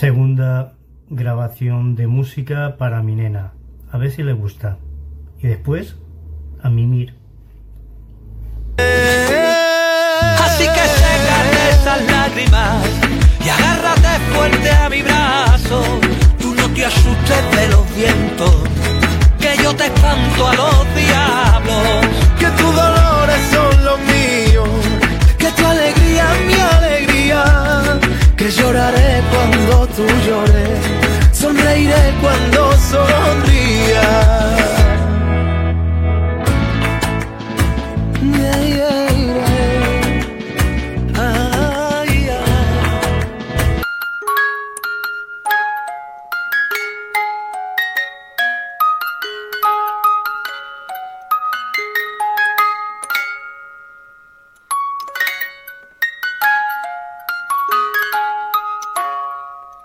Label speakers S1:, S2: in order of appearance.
S1: segunda grabación de música para mi nena. A ver si le gusta. Y después, a mimir.
S2: Así que sécate esas lágrimas y agárrate fuerte a mi brazo. Tú no te asustes de los vientos, que yo te espanto a los
S3: lloraré cuando tú llores,